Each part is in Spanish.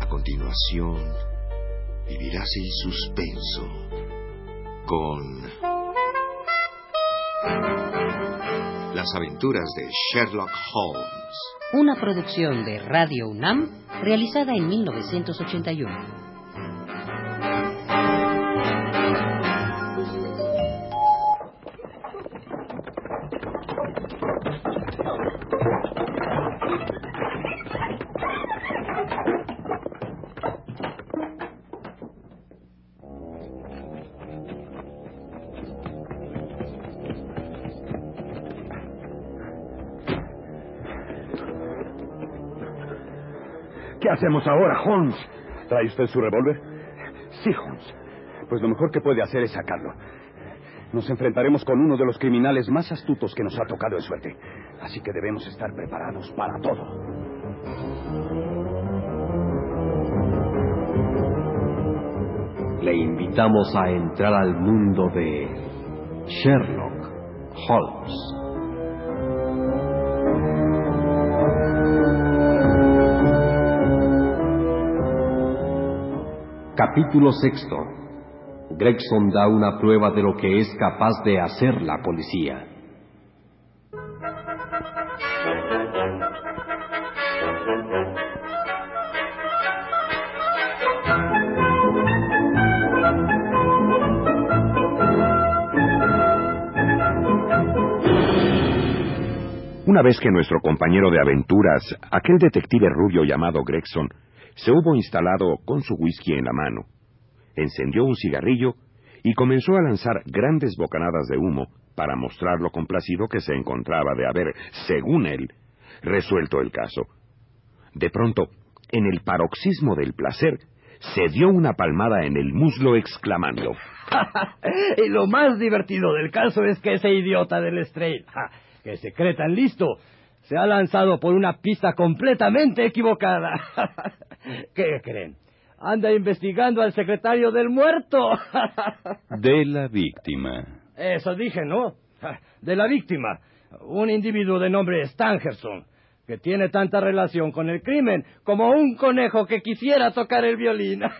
A continuación, vivirás el suspenso con Las aventuras de Sherlock Holmes. Una producción de Radio UNAM realizada en 1981. ¿Qué hacemos ahora, Holmes? ¿Trae usted su revólver? Sí, Holmes. Pues lo mejor que puede hacer es sacarlo. Nos enfrentaremos con uno de los criminales más astutos que nos ha tocado de suerte. Así que debemos estar preparados para todo. Le invitamos a entrar al mundo de Sherlock Holmes. Capítulo sexto. Gregson da una prueba de lo que es capaz de hacer la policía. Una vez que nuestro compañero de aventuras, aquel detective rubio llamado Gregson, se hubo instalado con su whisky en la mano, encendió un cigarrillo y comenzó a lanzar grandes bocanadas de humo para mostrar lo complacido que se encontraba de haber, según él, resuelto el caso. De pronto, en el paroxismo del placer, se dio una palmada en el muslo exclamando y lo más divertido del caso es que ese idiota del Strait, que se cree listo, se ha lanzado por una pista completamente equivocada. ¿Qué creen? Anda investigando al secretario del muerto. De la víctima. Eso dije, ¿no? De la víctima. Un individuo de nombre Stangerson, que tiene tanta relación con el crimen como un conejo que quisiera tocar el violín.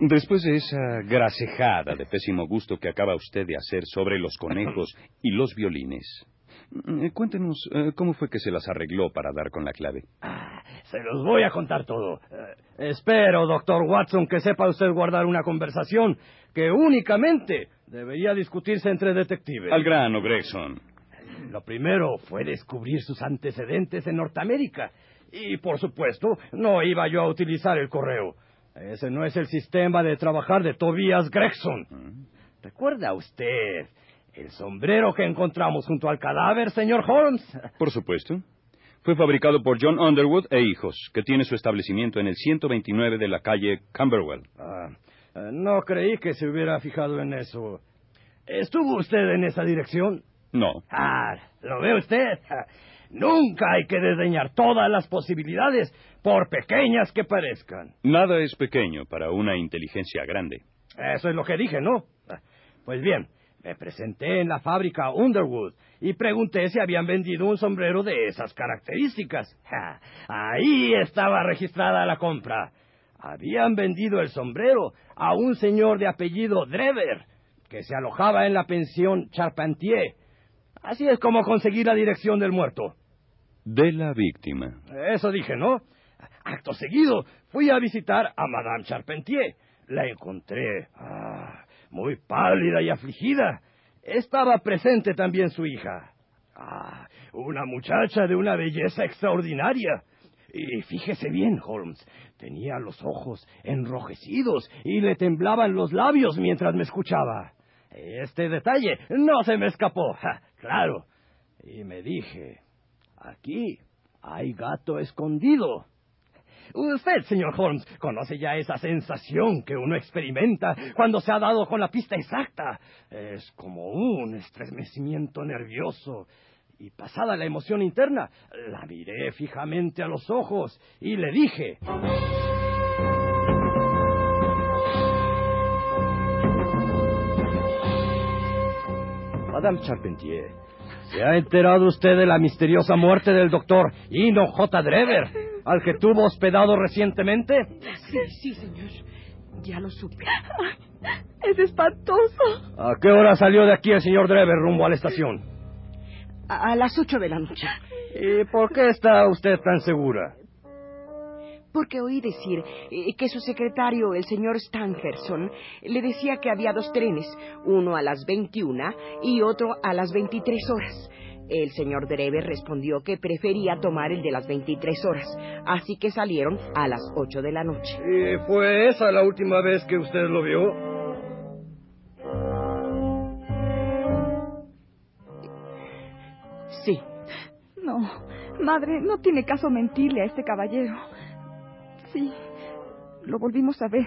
Después de esa grasejada de pésimo gusto que acaba usted de hacer sobre los conejos y los violines, eh, cuéntenos eh, cómo fue que se las arregló para dar con la clave. Ah, se los voy a contar todo. Eh, espero, doctor Watson, que sepa usted guardar una conversación que únicamente debería discutirse entre detectives. Al grano, Gregson. Lo primero fue descubrir sus antecedentes en Norteamérica. Y, por supuesto, no iba yo a utilizar el correo. Ese no es el sistema de trabajar de Tobias Gregson. Mm. ¿Recuerda usted el sombrero que encontramos junto al cadáver, señor Holmes? Por supuesto. Fue fabricado por John Underwood e Hijos, que tiene su establecimiento en el 129 de la calle Camberwell. Ah, eh, no creí que se hubiera fijado en eso. ¿Estuvo usted en esa dirección? No. Ah, ¿lo ve usted? Nunca hay que desdeñar todas las posibilidades, por pequeñas que parezcan. Nada es pequeño para una inteligencia grande. Eso es lo que dije, ¿no? Pues bien, me presenté en la fábrica Underwood y pregunté si habían vendido un sombrero de esas características. ahí estaba registrada la compra. Habían vendido el sombrero a un señor de apellido Drever, que se alojaba en la pensión Charpentier. Así es como conseguí la dirección del muerto de la víctima. Eso dije, ¿no? Acto seguido, fui a visitar a Madame Charpentier. La encontré ah, muy pálida y afligida. Estaba presente también su hija. Ah, una muchacha de una belleza extraordinaria. Y fíjese bien, Holmes, tenía los ojos enrojecidos y le temblaban los labios mientras me escuchaba. Este detalle no se me escapó, claro. Y me dije, Aquí hay gato escondido. Usted, señor Holmes, conoce ya esa sensación que uno experimenta cuando se ha dado con la pista exacta. Es como un estremecimiento nervioso. Y pasada la emoción interna, la miré fijamente a los ojos y le dije... Madame Charpentier, ¿se ha enterado usted de la misteriosa muerte del doctor Ino J. Drever, al que tuvo hospedado recientemente? Sí, sí, señor. Ya lo supe. es espantoso. ¿A qué hora salió de aquí el señor Drever rumbo a la estación? A, a las ocho de la noche. ¿Y por qué está usted tan segura? Porque oí decir eh, que su secretario, el señor Stangerson, le decía que había dos trenes, uno a las 21 y otro a las 23 horas. El señor Drever respondió que prefería tomar el de las 23 horas, así que salieron a las 8 de la noche. ¿Y fue esa la última vez que usted lo vio? Sí. No, madre, no tiene caso mentirle a este caballero. Sí, lo volvimos a ver.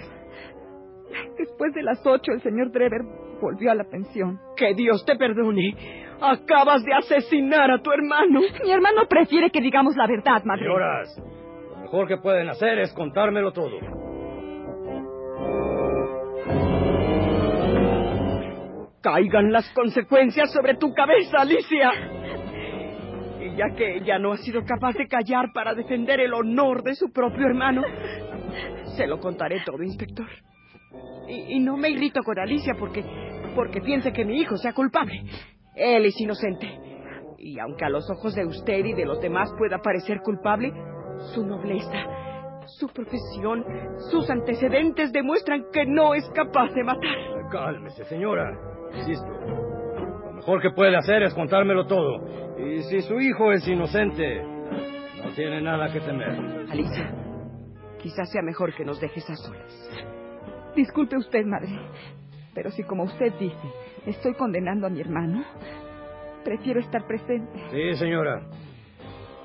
Después de las ocho, el señor Drever volvió a la pensión. Que Dios te perdone. Acabas de asesinar a tu hermano. Mi hermano prefiere que digamos la verdad, madre. Señoras, lo mejor que pueden hacer es contármelo todo. Caigan las consecuencias sobre tu cabeza, Alicia. Ya que ella no ha sido capaz de callar para defender el honor de su propio hermano, se lo contaré todo, inspector. Y no me irrito con Alicia porque, porque piense que mi hijo sea culpable. Él es inocente. Y aunque a los ojos de usted y de los demás pueda parecer culpable, su nobleza, su profesión, sus antecedentes demuestran que no es capaz de matar. Cálmese, señora. Insisto. Lo mejor que puede hacer es contármelo todo. Y si su hijo es inocente, no tiene nada que temer. Alicia, quizás sea mejor que nos dejes a solas. Disculpe usted, madre, pero si como usted dice, estoy condenando a mi hermano, prefiero estar presente. Sí, señora.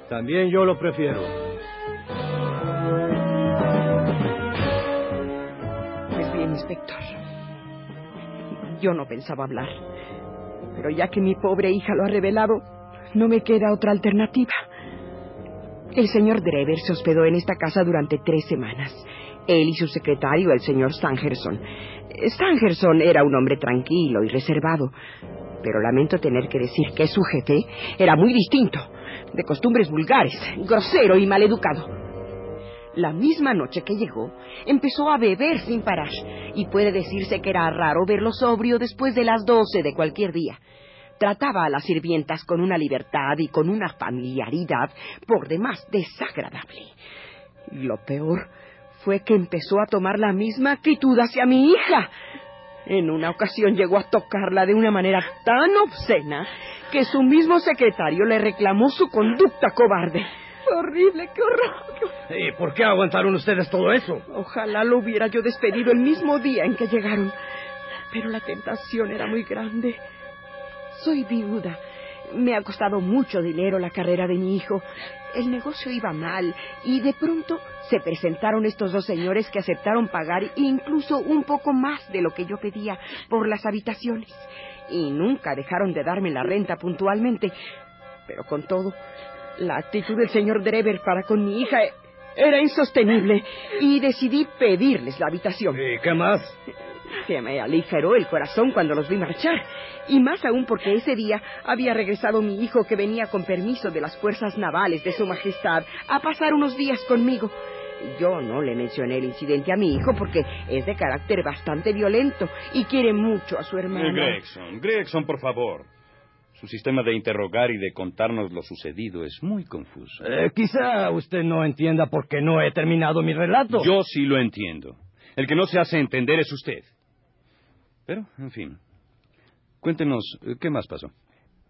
También yo lo prefiero. Pues bien, inspector. Yo no pensaba hablar. Pero ya que mi pobre hija lo ha revelado, no me queda otra alternativa. El señor Drever se hospedó en esta casa durante tres semanas. Él y su secretario, el señor Stangerson. Stangerson era un hombre tranquilo y reservado, pero lamento tener que decir que su jefe era muy distinto, de costumbres vulgares, grosero y maleducado. La misma noche que llegó, empezó a beber sin parar, y puede decirse que era raro verlo sobrio después de las doce de cualquier día. Trataba a las sirvientas con una libertad y con una familiaridad por demás desagradable. Y lo peor fue que empezó a tomar la misma actitud hacia mi hija. En una ocasión llegó a tocarla de una manera tan obscena que su mismo secretario le reclamó su conducta cobarde. Horrible, qué horror. qué horror. ¿Y por qué aguantaron ustedes todo eso? Ojalá lo hubiera yo despedido el mismo día en que llegaron. Pero la tentación era muy grande. Soy viuda. Me ha costado mucho dinero la carrera de mi hijo. El negocio iba mal y de pronto se presentaron estos dos señores que aceptaron pagar incluso un poco más de lo que yo pedía por las habitaciones. Y nunca dejaron de darme la renta puntualmente. Pero con todo, la actitud del señor Drever para con mi hija era insostenible y decidí pedirles la habitación. ¿Y qué más? Se me aligeró el corazón cuando los vi marchar. Y más aún porque ese día había regresado mi hijo que venía con permiso de las fuerzas navales de su majestad a pasar unos días conmigo. Yo no le mencioné el incidente a mi hijo porque es de carácter bastante violento y quiere mucho a su hermano. Eh, Gregson, Gregson, por favor. Su sistema de interrogar y de contarnos lo sucedido es muy confuso. Eh, quizá usted no entienda por qué no he terminado mi relato. Yo sí lo entiendo. El que no se hace entender es usted. Pero, en fin. Cuéntenos, eh, ¿qué más pasó?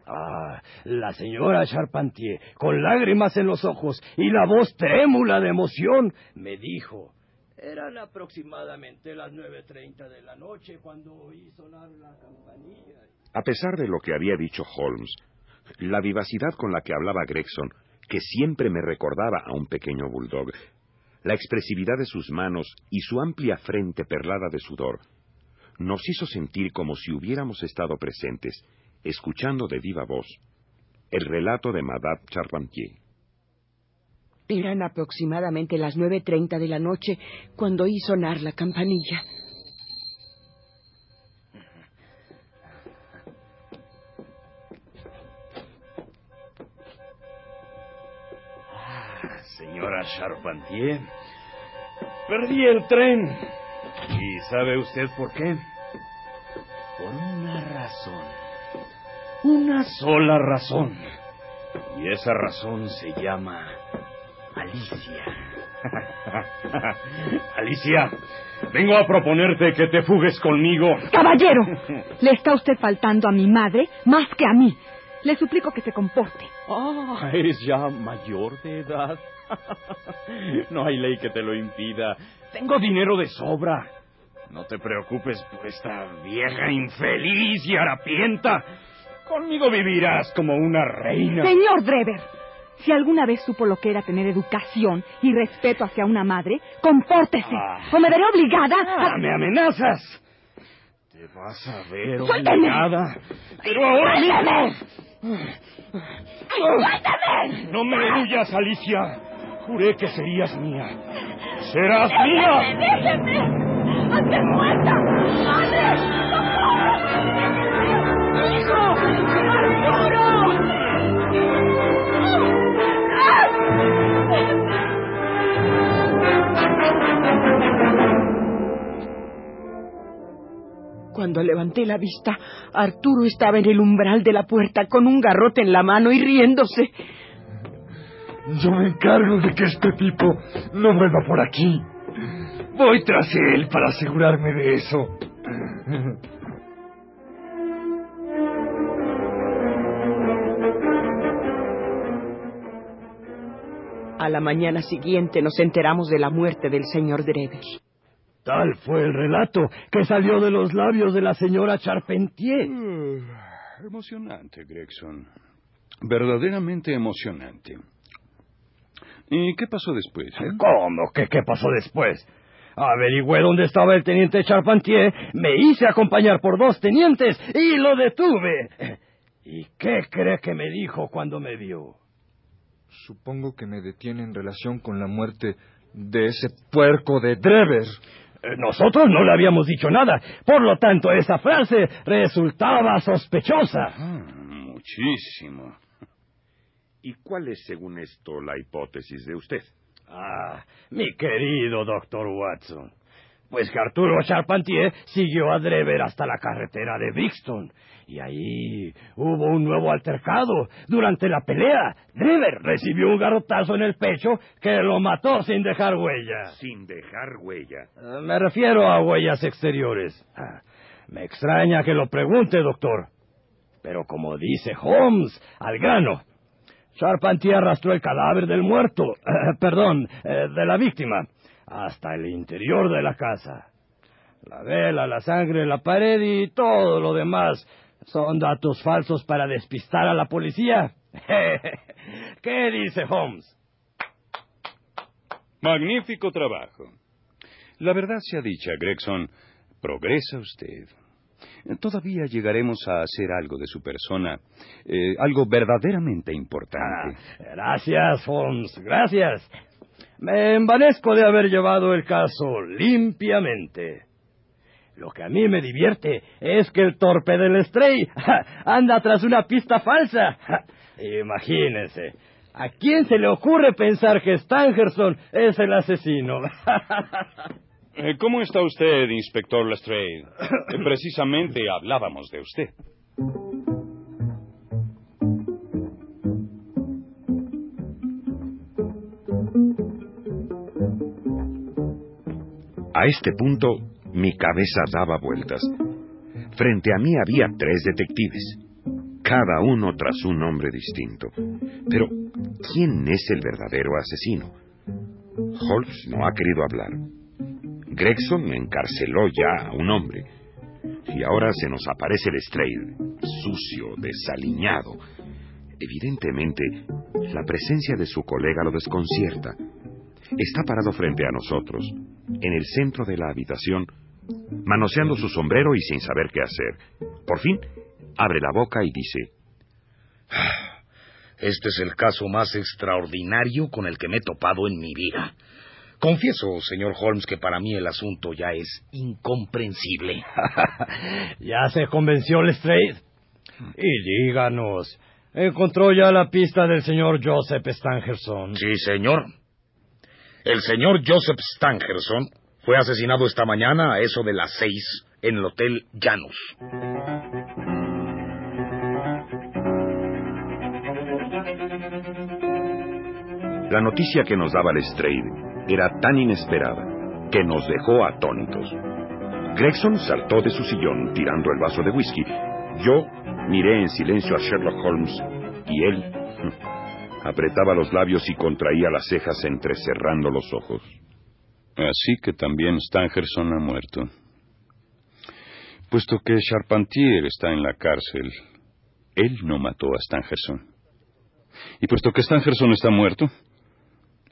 Ah, la señora Charpentier, con lágrimas en los ojos y la voz trémula de emoción, me dijo. Eran aproximadamente las 9.30 de la noche cuando oí sonar la campanilla. A pesar de lo que había dicho Holmes, la vivacidad con la que hablaba Gregson, que siempre me recordaba a un pequeño bulldog, la expresividad de sus manos y su amplia frente perlada de sudor, nos hizo sentir como si hubiéramos estado presentes, escuchando de viva voz, el relato de Madame Charpentier. Eran aproximadamente las 9.30 de la noche cuando oí sonar la campanilla. Ah, señora Charpentier, perdí el tren. ¿Y sabe usted por qué? Por una razón. Una sola razón. Y esa razón se llama Alicia. Alicia, vengo a proponerte que te fugues conmigo. Caballero, le está usted faltando a mi madre más que a mí. Le suplico que se comporte. Ah, eres ya mayor de edad. no hay ley que te lo impida. Tengo dinero de sobra. No te preocupes por esta vieja infeliz y harapienta. Conmigo vivirás como una reina. Señor Drever, si alguna vez supo lo que era tener educación y respeto hacia una madre, compórtese. Ah. O me veré obligada Ah, a... ¿Me amenazas? Te vas a ver Suélteme. obligada. Pero ahora mismo... ¡Suéltame! No me huyas, Alicia. Juré que serías mía. Serás mía. ¡Déjeme! ¡Hazme muerta! ¡Madre! ¡Socorro! ¡Hijo! ¡Arturo! Cuando levanté la vista, Arturo estaba en el umbral de la puerta con un garrote en la mano y riéndose. Yo me encargo de que este tipo no vuelva por aquí. Voy tras él para asegurarme de eso. A la mañana siguiente nos enteramos de la muerte del señor Drever. Tal fue el relato que salió de los labios de la señora Charpentier. Uh, emocionante, Gregson. Verdaderamente emocionante. ¿Y qué pasó después? eh? ¿Cómo? ¿Qué, ¿Qué pasó después? Averigüé dónde estaba el teniente Charpentier, me hice acompañar por dos tenientes y lo detuve. ¿Y qué cree que me dijo cuando me vio? Supongo que me detiene en relación con la muerte de ese puerco de Drever. Eh, Nosotros no le habíamos dicho nada, por lo tanto esa frase resultaba sospechosa. Ah, muchísimo. ¿Y cuál es, según esto, la hipótesis de usted? Ah, mi querido doctor Watson. Pues que Arturo Charpentier siguió a Drever hasta la carretera de Brixton. Y ahí hubo un nuevo altercado. Durante la pelea, Drever recibió un garrotazo en el pecho que lo mató sin dejar huella. Sin dejar huella. Eh, Me refiero a huellas exteriores. Ah, Me extraña que lo pregunte, doctor. Pero como dice Holmes, al grano. Charpentier arrastró el cadáver del muerto, perdón, eh, de la víctima, hasta el interior de la casa. La vela, la sangre la pared y todo lo demás son datos falsos para despistar a la policía. ¿Qué dice Holmes? Magnífico trabajo. La verdad sea dicha, Gregson, progresa usted. Todavía llegaremos a hacer algo de su persona, eh, algo verdaderamente importante. Gracias, Holmes, gracias. Me envanezco de haber llevado el caso limpiamente. Lo que a mí me divierte es que el torpe del Stray anda tras una pista falsa. Imagínense. ¿A quién se le ocurre pensar que Stangerson es el asesino? Eh, ¿Cómo está usted, inspector Lestrade? Eh, precisamente hablábamos de usted. A este punto, mi cabeza daba vueltas. Frente a mí había tres detectives, cada uno tras un nombre distinto. Pero, ¿quién es el verdadero asesino? Holmes no ha querido hablar. Gregson encarceló ya a un hombre. Y ahora se nos aparece el Strade, sucio, desaliñado. Evidentemente, la presencia de su colega lo desconcierta. Está parado frente a nosotros, en el centro de la habitación, manoseando su sombrero y sin saber qué hacer. Por fin, abre la boca y dice, Este es el caso más extraordinario con el que me he topado en mi vida. Confieso, señor Holmes, que para mí el asunto ya es incomprensible. ¿Ya se convenció Lestrade? Y díganos, ¿encontró ya la pista del señor Joseph Stangerson? Sí, señor. El señor Joseph Stangerson fue asesinado esta mañana a eso de las seis en el Hotel Janus. La noticia que nos daba Lestrade era tan inesperada que nos dejó atónitos. Gregson saltó de su sillón tirando el vaso de whisky. Yo miré en silencio a Sherlock Holmes y él apretaba los labios y contraía las cejas entrecerrando los ojos. Así que también Stangerson ha muerto. Puesto que Charpentier está en la cárcel, él no mató a Stangerson. Y puesto que Stangerson está muerto,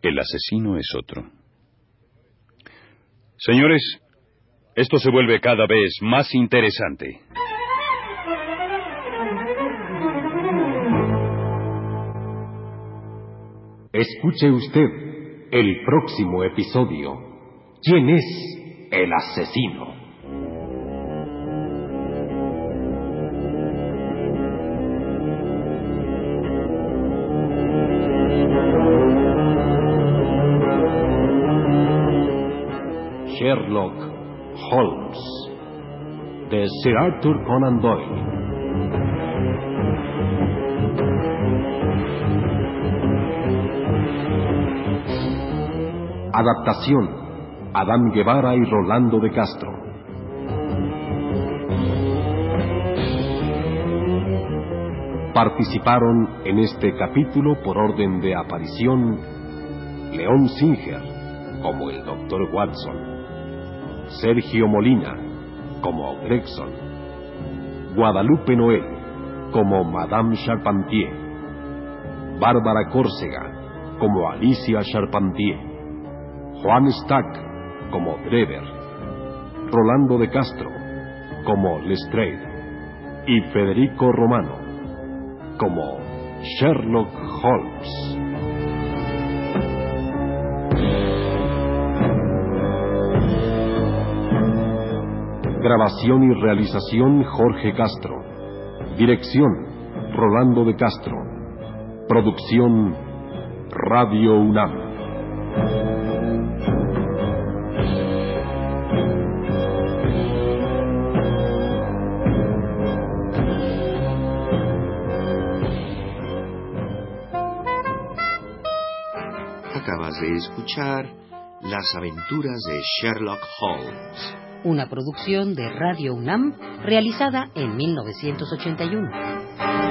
el asesino es otro. Señores, esto se vuelve cada vez más interesante. Escuche usted el próximo episodio. ¿Quién es el asesino? Sherlock Holmes de Sir Arthur Conan Doyle. Adaptación Adán Guevara y Rolando de Castro. Participaron en este capítulo por orden de aparición León Singer como el Dr. Watson, Sergio Molina como Gregson, Guadalupe Noel como Madame Charpentier, Bárbara Córcega como Alicia Charpentier, Juan Stack como Drever, Rolando de Castro como Lestrade. Y Federico Romano como Sherlock Holmes. Grabación y realización Jorge Castro. Dirección Rolando de Castro. Producción Radio UNAM. Acabas de escuchar Las aventuras de Sherlock Holmes. Una producción de Radio UNAM realizada en 1981.